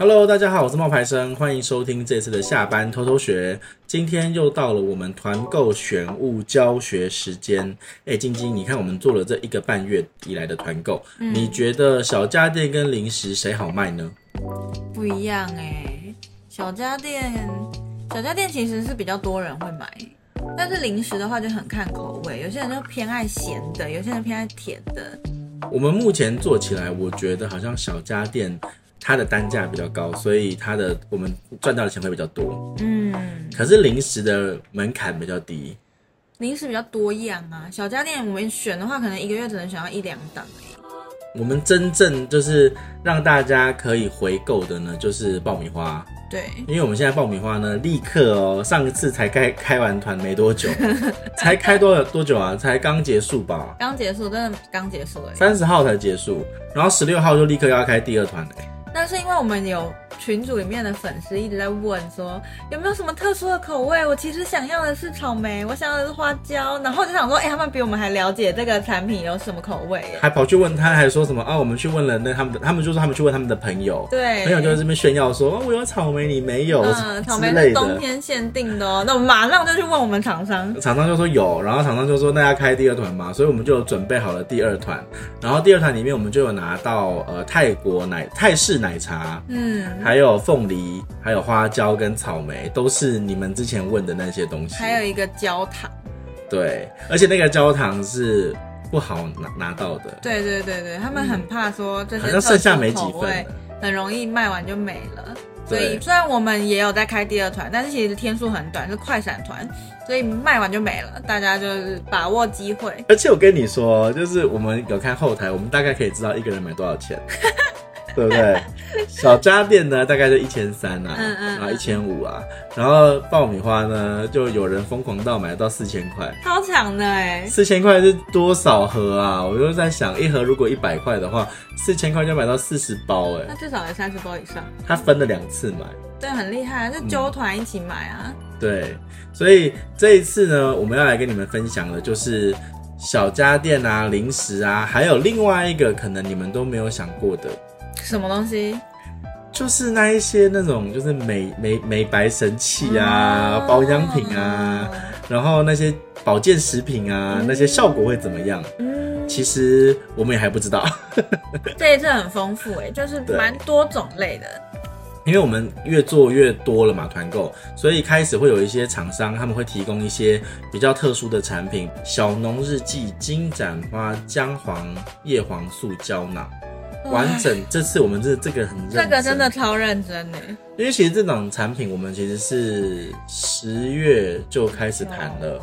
Hello，大家好，我是冒牌生，欢迎收听这次的下班偷偷学。今天又到了我们团购选物教学时间。哎，晶晶，你看我们做了这一个半月以来的团购，嗯、你觉得小家电跟零食谁好卖呢？不一样哎，小家电，小家电其实是比较多人会买，但是零食的话就很看口味，有些人就偏爱咸的，有些人偏爱甜的。我们目前做起来，我觉得好像小家电。它的单价比较高，所以它的我们赚到的钱会比较多。嗯，可是零食的门槛比较低，零食比较多样啊。小家电我们选的话，可能一个月只能选到一两档而已。我们真正就是让大家可以回购的呢，就是爆米花。对，因为我们现在爆米花呢，立刻哦，上一次才开开完团没多久，才开多多久啊？才刚结束吧？刚结束，真的刚结束。三十号才结束，然后十六号就立刻要开第二团了。那是因为我们有群组里面的粉丝一直在问说有没有什么特殊的口味，我其实想要的是草莓，我想要的是花椒，然后就想说，哎、欸，他们比我们还了解这个产品有什么口味，还跑去问他，还说什么啊？我们去问了那他们的，他们就说他们去问他们的朋友，对，朋友就在这边炫耀说，我有草莓，你没有，嗯，草莓是冬天限定的哦，那我们马上就去问我们厂商，厂商就说有，然后厂商就说那要开第二团嘛，所以我们就准备好了第二团，然后第二团里面我们就有拿到呃泰国奶泰式奶茶，嗯，还有凤梨。还有花椒跟草莓，都是你们之前问的那些东西。还有一个焦糖，对，而且那个焦糖是不好拿拿到的。对对对对，他们很怕说这些、嗯、好像剩下没几份，很容易卖完就没了。所以虽然我们也有在开第二团，但是其实天数很短，是快闪团，所以卖完就没了。大家就是把握机会。而且我跟你说，就是我们有看后台，我们大概可以知道一个人买多少钱。对不对？小家电呢，大概就一千三啊，一千五啊，然后爆米花呢，就有人疯狂到买到四千块，超强的哎！四千块是多少盒啊？我就在想，一盒如果一百块的话，四千块就买到四十包哎，那至少有三十包以上。他分了两次买，对，很厉害，是揪团一起买啊。嗯，对，所以这一次呢，我们要来跟你们分享的就是小家电啊、零食啊，还有另外一个可能你们都没有想过的。什么东西？就是那一些那种，就是美美美白神器啊，嗯、保养品啊，嗯、然后那些保健食品啊，嗯、那些效果会怎么样？嗯，其实我们也还不知道。这一次很丰富诶，就是蛮多种类的。因为我们越做越多了嘛，团购，所以开始会有一些厂商他们会提供一些比较特殊的产品，小农日记金盏花姜黄叶黄素胶囊。完整，这次我们这这个很认真，这个真的超认真呢。因为其实这种产品我们其实是十月就开始谈了，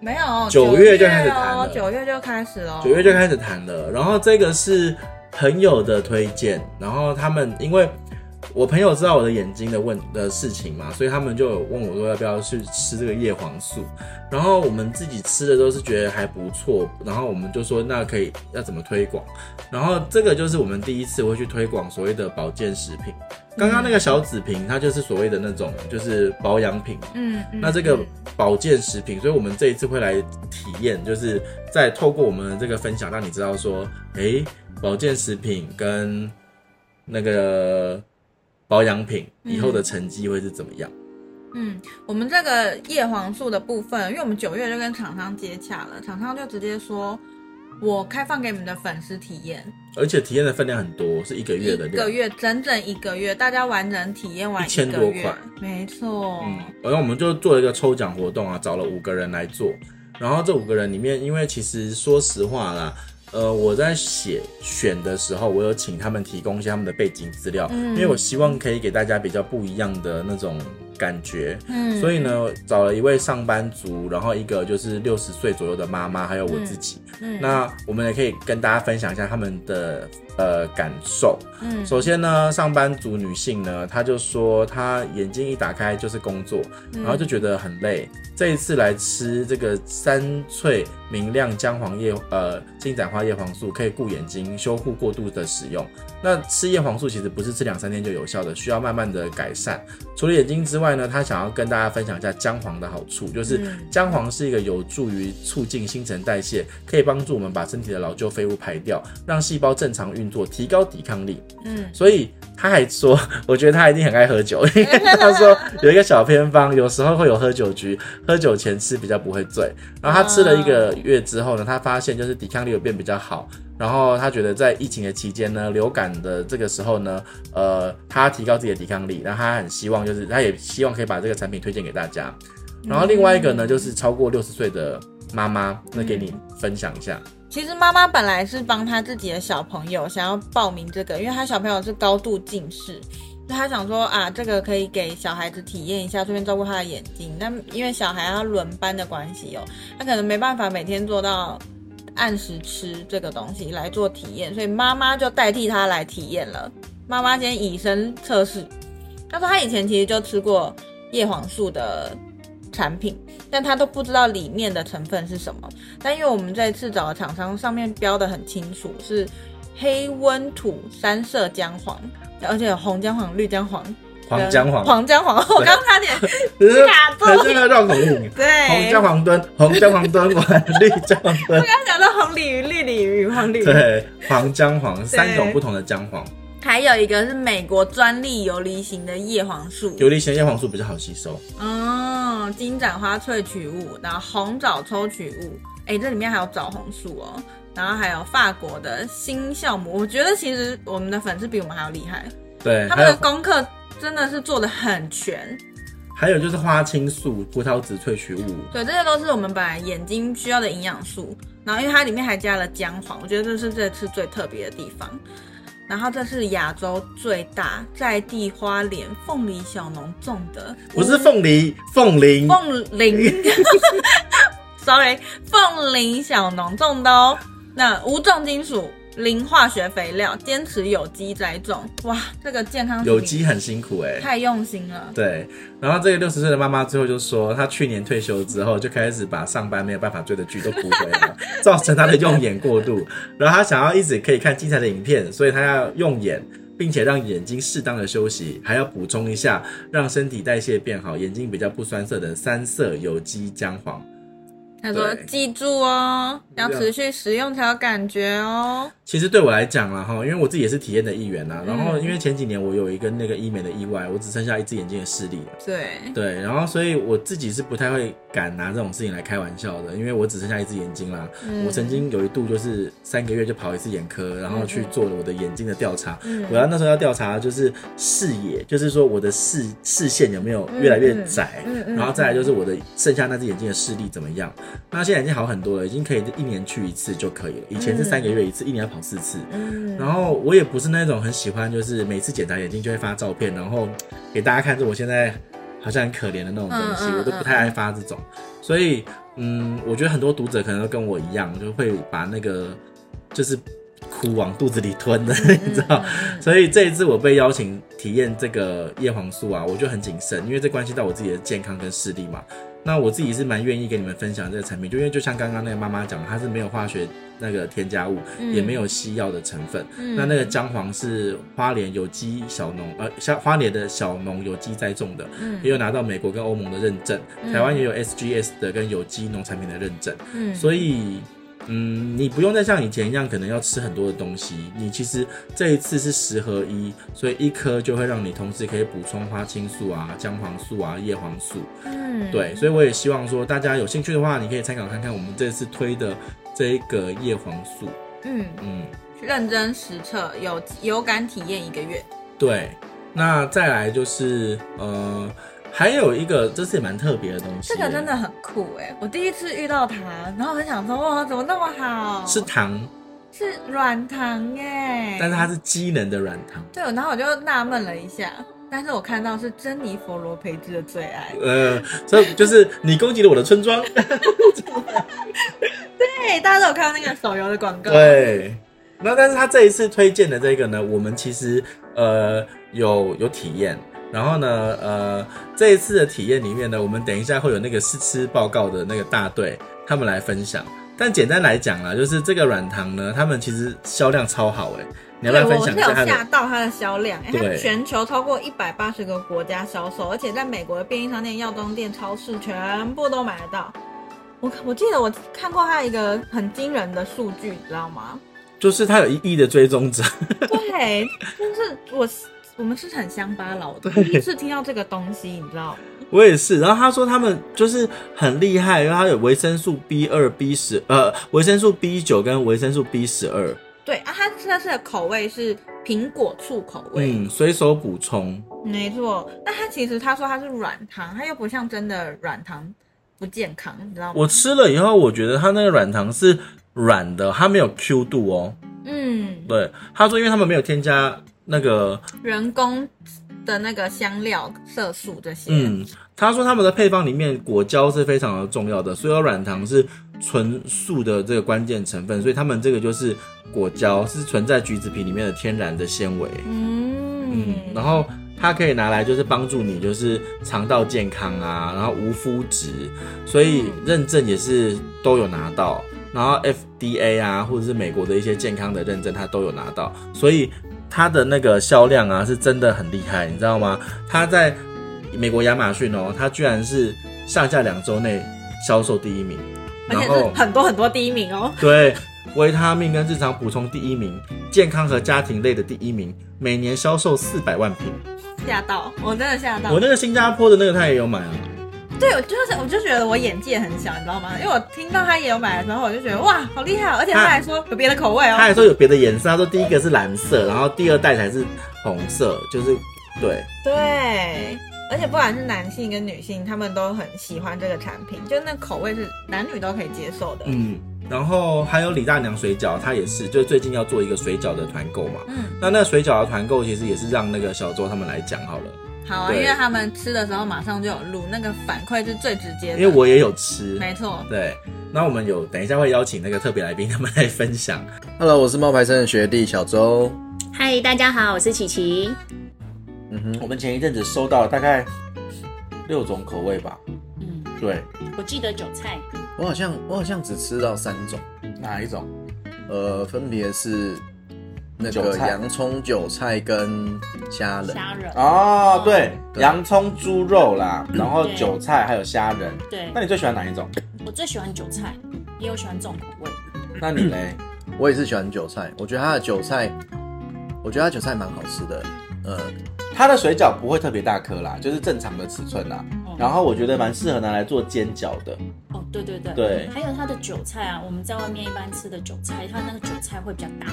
没有九月就开始谈了，九月就开始了，九月就开始谈了。然后这个是朋友的推荐，然后他们因为。我朋友知道我的眼睛的问的事情嘛，所以他们就有问我说要不要去吃这个叶黄素。然后我们自己吃的都是觉得还不错，然后我们就说那可以要怎么推广。然后这个就是我们第一次会去推广所谓的保健食品。刚刚那个小紫瓶它就是所谓的那种就是保养品，嗯，那这个保健食品，所以我们这一次会来体验，就是在透过我们的这个分享，让你知道说，诶，保健食品跟那个。保养品以后的成绩会是怎么样？嗯，我们这个叶黄素的部分，因为我们九月就跟厂商接洽了，厂商就直接说，我开放给你们的粉丝体验，而且体验的分量很多，是一个月的量，一个月整整一个月，大家完整体验完一千多块，没错。嗯，然后我们就做了一个抽奖活动啊，找了五个人来做，然后这五个人里面，因为其实说实话啦。呃，我在写选的时候，我有请他们提供一些他们的背景资料，嗯，因为我希望可以给大家比较不一样的那种感觉，嗯，所以呢，找了一位上班族，然后一个就是六十岁左右的妈妈，还有我自己，嗯，那我们也可以跟大家分享一下他们的呃感受，嗯，首先呢，上班族女性呢，她就说她眼睛一打开就是工作，然后就觉得很累。这一次来吃这个三萃明亮姜黄叶呃金盏花叶黄素，可以顾眼睛，修护过度的使用。那吃叶黄素其实不是吃两三天就有效的，需要慢慢的改善。除了眼睛之外呢，他想要跟大家分享一下姜黄的好处，就是姜黄是一个有助于促进新陈代谢，可以帮助我们把身体的老旧废物排掉，让细胞正常运作，提高抵抗力。嗯，所以。他还说，我觉得他一定很爱喝酒，因为他说有一个小偏方，有时候会有喝酒局，喝酒前吃比较不会醉。然后他吃了一个月之后呢，他发现就是抵抗力有变比较好。然后他觉得在疫情的期间呢，流感的这个时候呢，呃，他提高自己的抵抗力，然后他很希望就是他也希望可以把这个产品推荐给大家。然后另外一个呢，就是超过六十岁的妈妈，那给你分享一下。其实妈妈本来是帮她自己的小朋友想要报名这个，因为她小朋友是高度近视，所以她想说啊，这个可以给小孩子体验一下，顺便照顾他的眼睛。但因为小孩要轮班的关系哦，他可能没办法每天做到按时吃这个东西来做体验，所以妈妈就代替他来体验了。妈妈先以身测试，她说她以前其实就吃过叶黄素的产品。但他都不知道里面的成分是什么。但因为我们这次找的厂商上面标得很清楚，是黑温土三色姜黄，而且有红姜黄、绿姜黄、黄姜黄、黄姜黄。我刚刚差点 卡住，还是那个绕口令。对，红姜黄炖，红姜黄炖完，绿姜黄炖。我刚刚讲到红鲤鱼、绿鲤鱼、黄鲤鱼。对，黄姜黄三种不同的姜黄。还有一个是美国专利游离型的叶黄素，游离型叶黄素比较好吸收。嗯，金盏花萃取物，然后红枣抽取物，哎，这里面还有枣红素哦，然后还有法国的新酵母。我觉得其实我们的粉丝比我们还要厉害，对，他们的功课真的是做的很全。还有就是花青素、葡萄籽萃取物，对，这些都是我们本来眼睛需要的营养素。然后因为它里面还加了姜黄，我觉得这是这次最特别的地方。然后这是亚洲最大在地花莲凤梨小农种的，不是凤梨，凤梨，凤梨，sorry，凤梨小农种的哦，那无重金属。零化学肥料，坚持有机栽种，哇，这个健康有机很辛苦哎，太用心了。对，然后这个六十岁的妈妈最后就说，她去年退休之后就开始把上班没有办法追的剧都补回了，造成她的用眼过度。然后她想要一直可以看精彩的影片，所以她要用眼，并且让眼睛适当的休息，还要补充一下，让身体代谢变好，眼睛比较不酸涩的三色有机姜黄。他说：“记住哦，要持续使用才有感觉哦。”其实对我来讲啦，哈，因为我自己也是体验的一员呐。然后因为前几年我有一个那个医美的意外，我只剩下一只眼睛的视力了。对对，然后所以我自己是不太会敢拿这种事情来开玩笑的，因为我只剩下一只眼睛啦。我曾经有一度就是三个月就跑一次眼科，然后去做了我的眼睛的调查。我要那时候要调查就是视野，就是说我的视视线有没有越来越窄，然后再来就是我的剩下那只眼睛的视力怎么样。那现在已经好很多了，已经可以一年去一次就可以了。以前是三个月一次，一年要跑四次，嗯，然后我也不是那种很喜欢，就是每次检查眼睛就会发照片，然后给大家看着我现在好像很可怜的那种东西，我都不太爱发这种。所以，嗯，我觉得很多读者可能都跟我一样，就会把那个就是哭往肚子里吞的，你知道。所以这一次我被邀请体验这个叶黄素啊，我就很谨慎，因为这关系到我自己的健康跟视力嘛。那我自己是蛮愿意跟你们分享这个产品，就因为就像刚刚那个妈妈讲的，它是没有化学那个添加物，嗯、也没有西药的成分。嗯、那那个姜黄是花莲有机小农，呃，像花莲的小农有机栽种的，嗯、也有拿到美国跟欧盟的认证，嗯、台湾也有 SGS 的跟有机农产品的认证。嗯，所以。嗯，你不用再像以前一样，可能要吃很多的东西。你其实这一次是十合一，所以一颗就会让你同时可以补充花青素啊、姜黄素啊、叶黄素。嗯，对，所以我也希望说，大家有兴趣的话，你可以参考看看我们这次推的这一个叶黄素。嗯嗯，嗯认真实测，有有感体验一个月。对，那再来就是呃。还有一个，这是也蛮特别的东西。这个真的很酷哎！我第一次遇到它，然后很想说，哇，怎么那么好？是糖，是软糖哎！但是它是机能的软糖。对，然后我就纳闷了一下，但是我看到是珍妮佛罗培兹的最爱。呃，所以就是你攻击了我的村庄。对，大家都有看到那个手游的广告。对，那但是他这一次推荐的这个呢，我们其实呃有有体验。然后呢，呃，这一次的体验里面呢，我们等一下会有那个试吃报告的那个大队，他们来分享。但简单来讲啦，就是这个软糖呢，他们其实销量超好诶。你要不要分享一下它的？我是有吓到它的销量，对它全球超过一百八十个国家销售，而且在美国的便利商店、药妆店、超市全部都买得到。我我记得我看过它一个很惊人的数据，你知道吗？就是它有一亿的追踪者。对，就是我。我们是很乡巴佬的，第一次听到这个东西，你知道？我也是。然后他说他们就是很厉害，因为他有维生素 B 二、B 十，呃，维生素 B 九跟维生素 B 十二。对啊，它它是的口味是苹果醋口味，嗯，随手补充。没错，那它其实他说它是软糖，它又不像真的软糖不健康，你知道吗？我吃了以后，我觉得它那个软糖是软的，它没有 Q 度哦。嗯，对，他说因为他们没有添加那个人工的那个香料、色素这些。嗯，他说他们的配方里面果胶是非常的重要的，所以软糖是纯素的这个关键成分，所以他们这个就是果胶是存在橘子皮里面的天然的纤维。嗯嗯，然后它可以拿来就是帮助你就是肠道健康啊，然后无麸质，所以认证也是都有拿到。然后 FDA 啊，或者是美国的一些健康的认证，它都有拿到，所以它的那个销量啊，是真的很厉害，你知道吗？它在美国亚马逊哦，它居然是上架两周内销售第一名，而且是很多很多第一名哦。对，维他命跟日常补充第一名，健康和家庭类的第一名，每年销售四百万瓶，吓到，我真的吓到。我那个新加坡的那个他也有买啊。对，我就是，我就觉得我眼界很小，你知道吗？因为我听到他也有买的时候，我就觉得哇，好厉害哦！而且他还说有别的口味哦。他还说有别的颜色，他说第一个是蓝色，然后第二代才是红色，就是对对。而且不管是男性跟女性，他们都很喜欢这个产品，就那口味是男女都可以接受的。嗯，然后还有李大娘水饺，他也是，就是最近要做一个水饺的团购嘛。嗯，那那个水饺的团购其实也是让那个小周他们来讲好了。好啊，因为他们吃的时候马上就有录，那个反馈是最直接的。因为我也有吃，没错。对，那我们有等一下会邀请那个特别来宾他们来分享。Hello，我是冒牌生的学弟小周。嗨，大家好，我是琪琪。嗯哼，我们前一阵子收到了大概六种口味吧。嗯，对。我记得韭菜，我好像我好像只吃到三种，哪一种？呃，分别是。那个洋葱、韭菜跟虾仁。虾仁哦，对，洋葱、猪肉啦，然后韭菜还有虾仁。对，那你最喜欢哪一种？我最喜欢韭菜，也有喜欢重口味。那你嘞？我也是喜欢韭菜，我觉得它的韭菜，我觉得它韭菜蛮好吃的。呃，它的水饺不会特别大颗啦，就是正常的尺寸啦。然后我觉得蛮适合拿来做煎饺的。哦，对对对。对。还有它的韭菜啊，我们在外面一般吃的韭菜，它那个韭菜会比较大。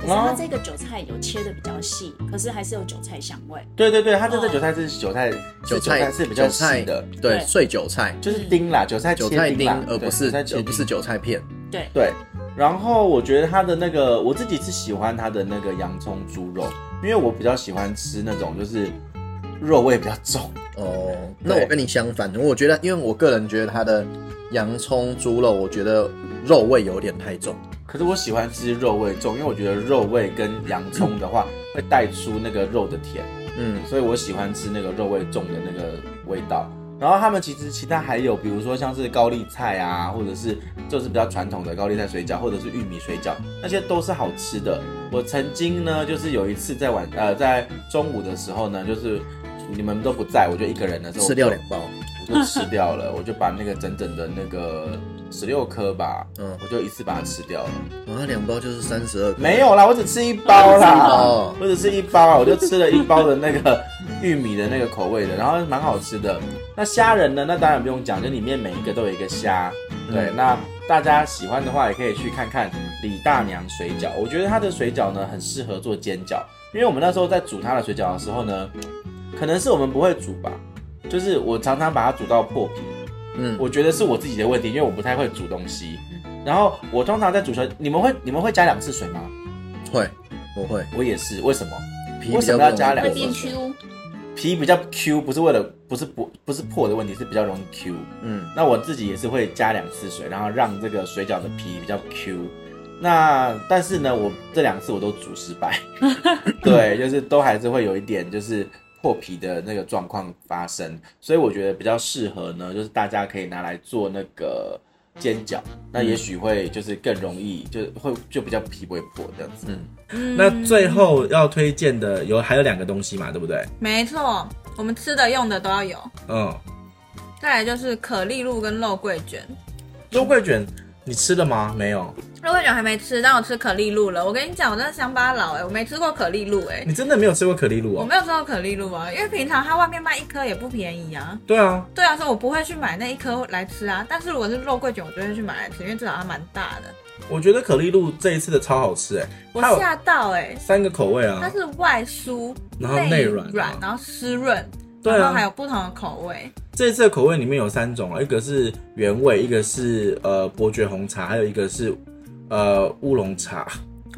可是它这个韭菜有切的比较细，可是还是有韭菜香味。对对对，它这个韭菜是韭菜，韭菜是比较细的，对，碎韭菜就是丁啦，韭菜韭菜丁，而不是而不是韭菜片。对对，然后我觉得它的那个，我自己是喜欢它的那个洋葱猪肉，因为我比较喜欢吃那种就是肉味比较重。哦，那我跟你相反，我觉得，因为我个人觉得它的洋葱猪肉，我觉得肉味有点太重。可是我喜欢吃肉味重，因为我觉得肉味跟洋葱的话会带出那个肉的甜，嗯，所以我喜欢吃那个肉味重的那个味道。然后他们其实其他还有，比如说像是高丽菜啊，或者是就是比较传统的高丽菜水饺，或者是玉米水饺，那些都是好吃的。我曾经呢，就是有一次在晚呃在中午的时候呢，就是你们都不在，我就一个人的时候吃掉两包，我就吃掉了，我就把那个整整的那个。十六颗吧，嗯，我就一次把它吃掉了。哇，那两包就是三十二颗。没有啦，我只吃一包啦，哦，我只吃一包啊，我就吃了一包的那个玉米的那个口味的，然后蛮好吃的。那虾仁呢？那当然不用讲，就里面每一个都有一个虾。对，嗯、那大家喜欢的话，也可以去看看李大娘水饺。我觉得它的水饺呢，很适合做煎饺，因为我们那时候在煮它的水饺的时候呢，可能是我们不会煮吧，就是我常常把它煮到破皮。嗯，我觉得是我自己的问题，因为我不太会煮东西。然后我通常在煮水，你们会你们会加两次水吗？会，我会，我也是。为什么？皮为什么要加两次 Q。皮比较 Q，不是为了不是不不是破的问题，是比较容易 Q。嗯，那我自己也是会加两次水，然后让这个水饺的皮比较 Q。那但是呢，我这两次我都煮失败。对，就是都还是会有一点就是。破皮的那个状况发生，所以我觉得比较适合呢，就是大家可以拿来做那个煎饺，那也许会就是更容易，就会就比较皮不会破这样子。嗯，那最后要推荐的有还有两个东西嘛，对不对？没错，我们吃的用的都要有。嗯，再来就是可丽露跟肉桂卷。肉桂卷你吃了吗？没有。肉桂卷还没吃，但我吃可丽露了。我跟你讲，我真的乡巴佬哎，我没吃过可丽露哎。你真的没有吃过可丽露啊？我没有吃过可丽露啊，因为平常它外面卖一颗也不便宜啊。对啊。对啊，所以我不会去买那一颗来吃啊。但是如果是肉桂卷，我就会去买来吃，因为至少它蛮大的。我觉得可丽露这一次的超好吃哎，我吓到哎，三个口味啊，它是外酥，然后内软，软，然后湿润。对啊，然后还有不同的口味。这次的口味里面有三种啊，一个是原味，一个是呃伯爵红茶，还有一个是呃乌龙茶。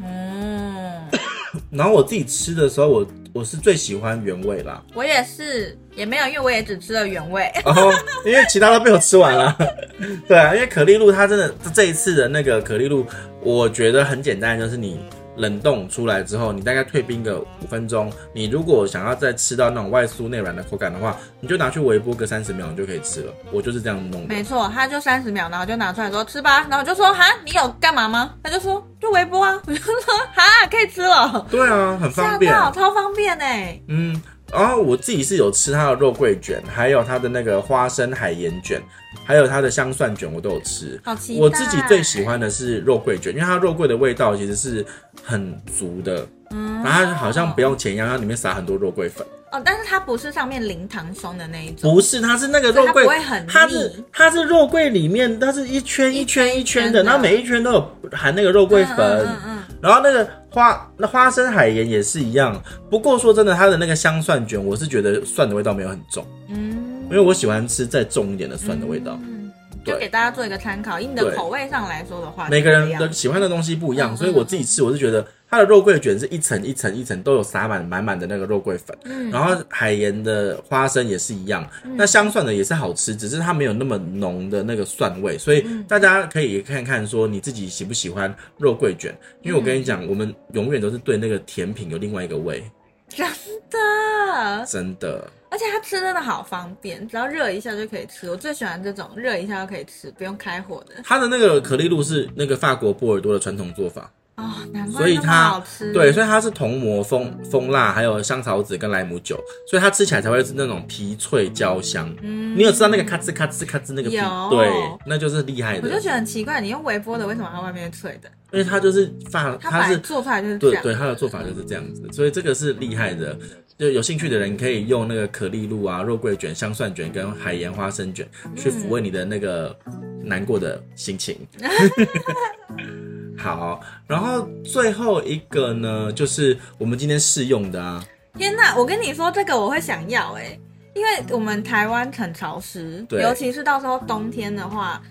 嗯。然后我自己吃的时候，我我是最喜欢原味啦。我也是，也没有，因为我也只吃了原味。然后因为其他都被我吃完了。对啊，因为可丽露它真的这一次的那个可丽露，我觉得很简单，就是你。冷冻出来之后，你大概退冰个五分钟。你如果想要再吃到那种外酥内软的口感的话，你就拿去微波个三十秒，你就可以吃了。我就是这样弄的。没错，他就三十秒，然后就拿出来说吃吧。然后我就说哈，你有干嘛吗？他就说就微波啊。我就说哈，可以吃了。对啊，很方便，超方便哎。嗯。然后我自己是有吃它的肉桂卷，还有它的那个花生海盐卷，还有它的香蒜卷，我都有吃。好期待！我自己最喜欢的是肉桂卷，因为它肉桂的味道其实是很足的，嗯，然后它好像不用钱一样，它里面撒很多肉桂粉。哦，但是它不是上面淋糖霜的那一种，不是，它是那个肉桂，它不会很腻，它是它是肉桂里面，它是一圈一圈一圈的，然后每一圈都有含那个肉桂粉，嗯嗯，嗯，然后那个花那花生海盐也是一样。不过说真的，它的那个香蒜卷，我是觉得蒜的味道没有很重，嗯，因为我喜欢吃再重一点的蒜的味道。嗯就给大家做一个参考，以你的口味上来说的话，每个人的喜欢的东西不一样，嗯、所以我自己吃，我是觉得它的肉桂卷是一层一层一层都有撒满满满的那个肉桂粉，嗯，然后海盐的花生也是一样，嗯、那香蒜的也是好吃，只是它没有那么浓的那个蒜味，所以大家可以看看说你自己喜不喜欢肉桂卷，因为我跟你讲，我们永远都是对那个甜品有另外一个味，真的，真的。而且它吃真的好方便，只要热一下就可以吃。我最喜欢这种热一下就可以吃，不用开火的。它的那个可丽露是那个法国波尔多的传统做法哦，难怪那么好吃。对，所以它是铜膜、蜂蜂蜡，还有香草籽跟莱姆酒，所以它吃起来才会是那种皮脆焦香。嗯，你有知道那个咔吱咔吱咔吱那个皮？有对，那就是厉害的。我就觉得很奇怪，你用微波的，为什么它外面脆的？因为它就是发，它是做出来就是这样。对对，它的做法就是这样子，所以这个是厉害的。就有兴趣的人可以用那个可丽露啊、肉桂卷、香蒜卷跟海盐花生卷去抚慰你的那个难过的心情。好，然后最后一个呢，就是我们今天试用的啊。天哪，我跟你说这个我会想要哎，因为我们台湾很潮湿，对尤其是到时候冬天的话，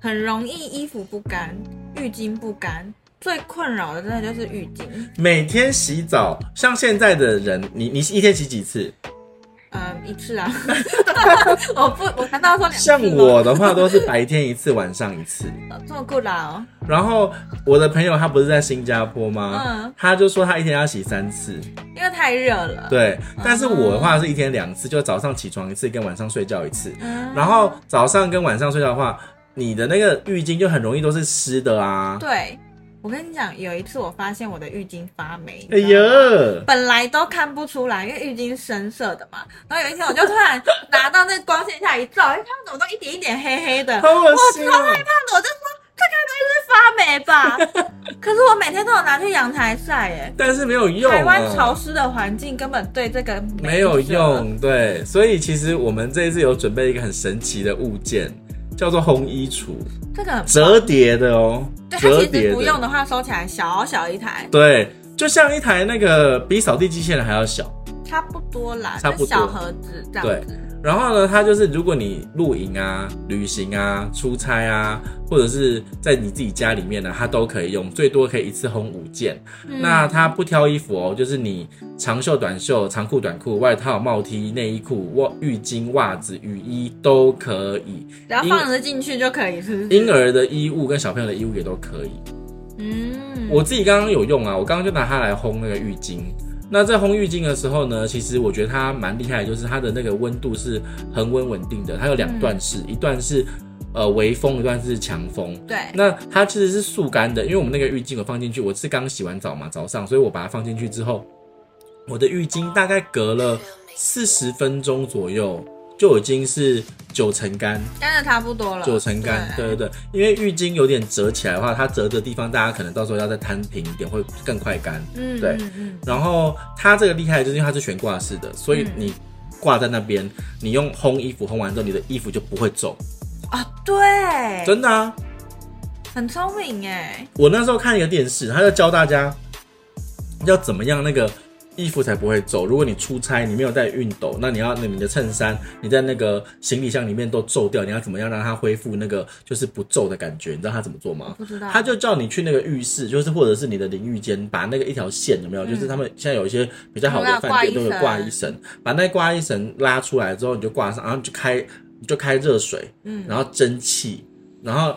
很容易衣服不干、浴巾不干。最困扰的真的就是浴巾，每天洗澡，像现在的人，你你一天洗几次？嗯，一次啊。我 不，我难道说两次？像我的话都是白天一次，晚上一次。这么酷啦哦。然后我的朋友他不是在新加坡吗？嗯。他就说他一天要洗三次，因为太热了。对，但是我的话是一天两次，就早上起床一次，跟晚上睡觉一次。嗯。然后早上跟晚上睡觉的话，你的那个浴巾就很容易都是湿的啊。对。我跟你讲，有一次我发现我的浴巾发霉，哎呀，本来都看不出来，因为浴巾深色的嘛。然后有一天我就突然 拿到那光线下一照，哎，它怎么都一点一点黑黑的，好恶心，我超害怕的。我就说这该不会是发霉吧？可是我每天都有拿去阳台晒，耶，但是没有用。台湾潮湿的环境根本对这个没，没有用，对。所以其实我们这一次有准备一个很神奇的物件。叫做烘衣橱，这个折叠的哦。对，它其实不用的话，收起来小小一台。对，就像一台那个比扫地机器人还要小，差不多啦，差不多小盒子这样子。对。然后呢，它就是如果你露营啊、旅行啊、出差啊，或者是在你自己家里面呢，它都可以用，最多可以一次烘五件。嗯、那它不挑衣服哦，就是你长袖、短袖、长裤、短裤、外套、帽 T、内衣裤、袜、浴巾、袜子、雨衣都可以，只要放得进去就可以，是不是？婴儿的衣物跟小朋友的衣物也都可以。嗯，我自己刚刚有用啊，我刚刚就拿它来烘那个浴巾。那在烘浴巾的时候呢，其实我觉得它蛮厉害，就是它的那个温度是恒温稳定的。它有两段式，嗯、一段是呃微风，一段是强风。对。那它其实是速干的，因为我们那个浴巾我放进去，我是刚洗完澡嘛，早上，所以我把它放进去之后，我的浴巾大概隔了四十分钟左右就已经是九成干，干的差不多了。九成干，对对对，因为浴巾有点折起来的话，它折的地方大家可能到时候要再摊平一点，会更快干。嗯，对。然后它这个厉害就是因为它是悬挂式的，所以你挂在那边，嗯、你用烘衣服烘完之后，你的衣服就不会皱。啊，对，真的啊，很聪明哎。我那时候看一个电视，他就教大家要怎么样那个。衣服才不会皱。如果你出差，你没有带熨斗，那你要那你的衬衫，你在那个行李箱里面都皱掉，你要怎么样让它恢复那个就是不皱的感觉？你知道他怎么做吗？不知道。他就叫你去那个浴室，就是或者是你的淋浴间，把那个一条线有没有？嗯、就是他们现在有一些比较好的饭店都有挂衣绳，把那挂衣绳拉出来之后，你就挂上，然后就开你就开热水，嗯，然后蒸汽，然后。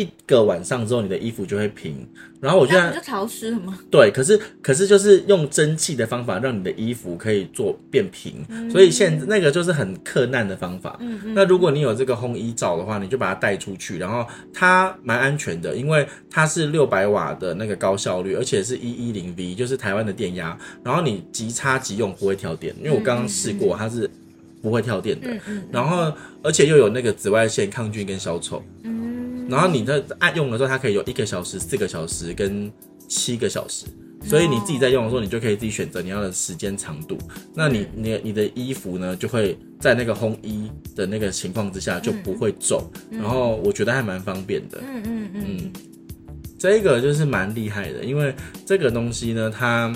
一个晚上之后，你的衣服就会平。然后我觉得就潮湿了吗？对，可是可是就是用蒸汽的方法让你的衣服可以做变平。嗯、所以现在那个就是很克难的方法。嗯嗯。那如果你有这个烘衣罩的话，你就把它带出去，然后它蛮安全的，因为它是六百瓦的那个高效率，而且是一一零 V，就是台湾的电压。然后你即插即用，不会跳电，因为我刚刚试过，它是不会跳电的。嗯嗯。然后而且又有那个紫外线抗菌跟消臭。嗯。然后你在按用的时候，它可以有一个小时、四个小时跟七个小时，所以你自己在用的时候，你就可以自己选择你要的时间长度。那你你你的衣服呢，就会在那个烘衣的那个情况之下就不会皱。然后我觉得还蛮方便的。嗯嗯嗯，这个就是蛮厉害的，因为这个东西呢，它。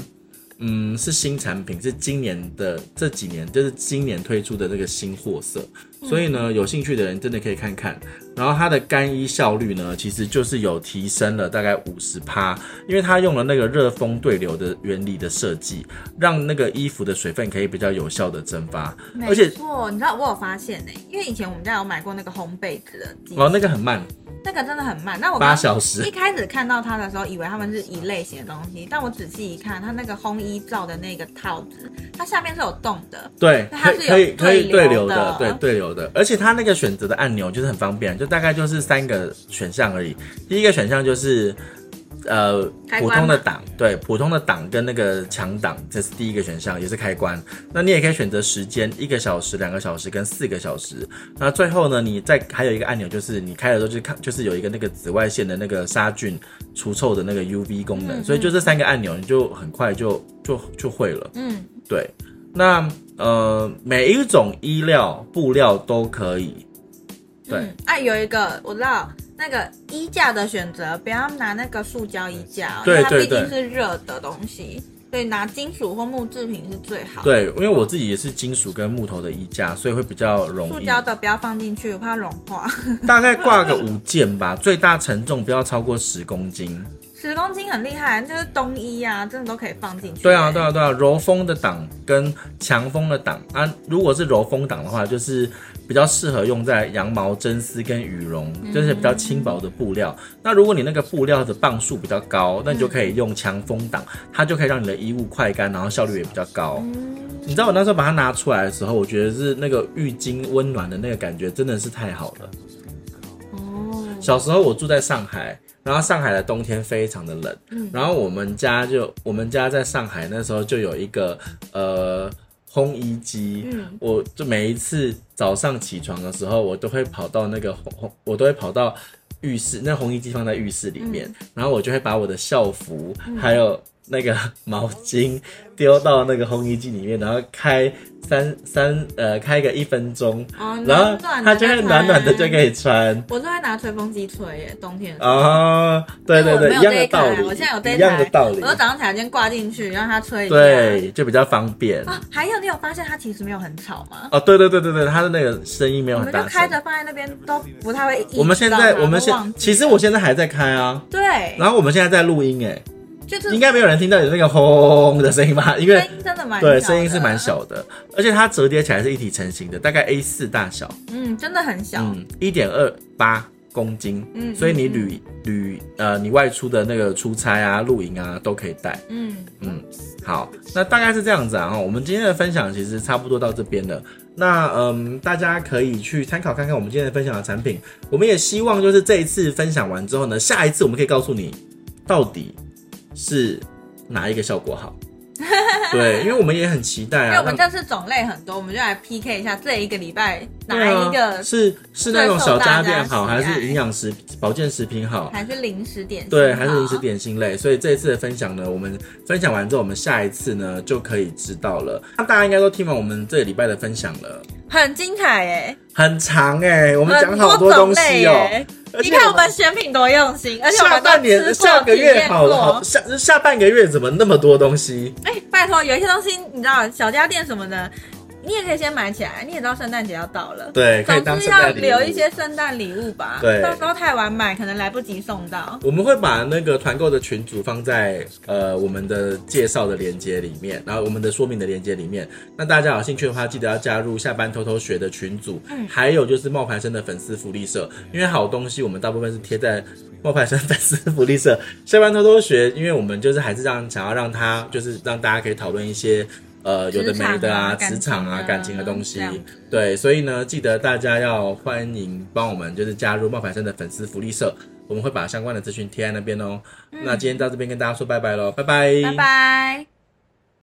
嗯，是新产品，是今年的这几年，就是今年推出的这个新货色，所以呢，有兴趣的人真的可以看看。然后它的干衣效率呢，其实就是有提升了大概五十趴，因为它用了那个热风对流的原理的设计，让那个衣服的水分可以比较有效的蒸发。而且，错，你知道我有发现呢、欸，因为以前我们家有买过那个烘被子的机，哦，那个很慢。那个真的很慢。那我八小时。一开始看到它的时候，以为它们是一类型的东西，但我仔细一看，它那个烘衣罩的那个套子，它下面是有洞的。对，它是有可以可以对流的，对对流的。而且它那个选择的按钮就是很方便，就大概就是三个选项而已。第一个选项就是。呃，普通的档，对，普通的档跟那个强档，这是第一个选项，也是开关。那你也可以选择时间，一个小时、两个小时跟四个小时。那最后呢，你再还有一个按钮，就是你开的时候就看，就是有一个那个紫外线的那个杀菌除臭的那个 UV 功能。嗯嗯，所以就这三个按钮，你就很快就就就会了。嗯，对。那呃，每一种衣料布料都可以。对，哎、嗯啊，有一个我知道。那个衣架的选择，不要拿那个塑胶衣架，对因为它毕竟是热的东西，所以拿金属或木制品是最好的。对，因为我自己也是金属跟木头的衣架，所以会比较容易。塑胶的不要放进去，我怕融化。大概挂个五件吧，最大承重不要超过十公斤。十公斤很厉害，就是冬衣啊，真的都可以放进去。对啊，对啊，对啊，柔风的档跟强风的档啊，如果是柔风档的话，就是比较适合用在羊毛、真丝跟羽绒，就是比较轻薄的布料。嗯、那如果你那个布料的磅数比较高，那你就可以用强风档，它就可以让你的衣物快干，然后效率也比较高。嗯、你知道我那时候把它拿出来的时候，我觉得是那个浴巾温暖的那个感觉真的是太好了。哦，小时候我住在上海。然后上海的冬天非常的冷，嗯，然后我们家就我们家在上海那时候就有一个呃烘衣机，嗯，我就每一次早上起床的时候，我都会跑到那个烘，我都会跑到浴室，那烘衣机放在浴室里面，嗯，然后我就会把我的校服还有那个 毛巾丢到那个烘衣机里面，然后开。三三呃，开个一分钟，哦、然后它就会暖暖的就可以穿。我都会拿吹风机吹耶，冬天啊。哦，对对对，一样的道理。我现在有这一台，一样的道理。我早上起来先挂进去，让它吹一下。对，就比较方便。啊，还有你有发现它其实没有很吵吗？哦，对对对对对，它的那个声音没有很大。我们就开着放在那边都不太会。我们现在我们现其实我现在还在开啊。对。然后我们现在在录音哎。应该没有人听到有那个轰的声音吧？因为声音真的蛮对，声音是蛮小的，而且它折叠起来是一体成型的，大概 A 四大小。嗯，真的很小。嗯，一点二八公斤。嗯，所以你旅旅呃，你外出的那个出差啊、露营啊都可以带。嗯嗯，好，那大概是这样子啊。我们今天的分享其实差不多到这边了。那嗯，大家可以去参考看看我们今天分享的产品。我们也希望就是这一次分享完之后呢，下一次我们可以告诉你到底。是哪一个效果好？对，因为我们也很期待啊。因为我们这次种类很多，我们就来 PK 一下这一个礼拜哪一个、啊、是是那种小家电好，还是营养食保健食品好，还是零食点心？对，还是零食点心类。所以这一次的分享呢，我们分享完之后，我们下一次呢就可以知道了。那大家应该都听完我们这个礼拜的分享了，很精彩哎，很长哎，我们讲好多东西哦。你看我们选品多用心，而且我们下半年下个月好好下下半个月怎么那么多东西？哎、欸，拜托，有一些东西你知道，小家电什么的。你也可以先买起来，你也知道圣诞节要到了，对，可以当总是要留一些圣诞礼物吧。对，到时候太晚买，可能来不及送到。我们会把那个团购的群组放在呃我们的介绍的链接里面，然后我们的说明的链接里面。那大家有兴趣的话，记得要加入下班偷偷学的群组。嗯，还有就是冒牌生的粉丝福利社，因为好东西我们大部分是贴在冒牌生粉丝福利社。下班偷偷学，因为我们就是还是这样想要让他就是让大家可以讨论一些。呃，有的没的啊，职场啊，感情的东西，对，所以呢，记得大家要欢迎帮我们，就是加入冒牌生的粉丝福利社，我们会把相关的资讯贴在那边哦。嗯、那今天到这边跟大家说拜拜喽，拜拜，拜拜。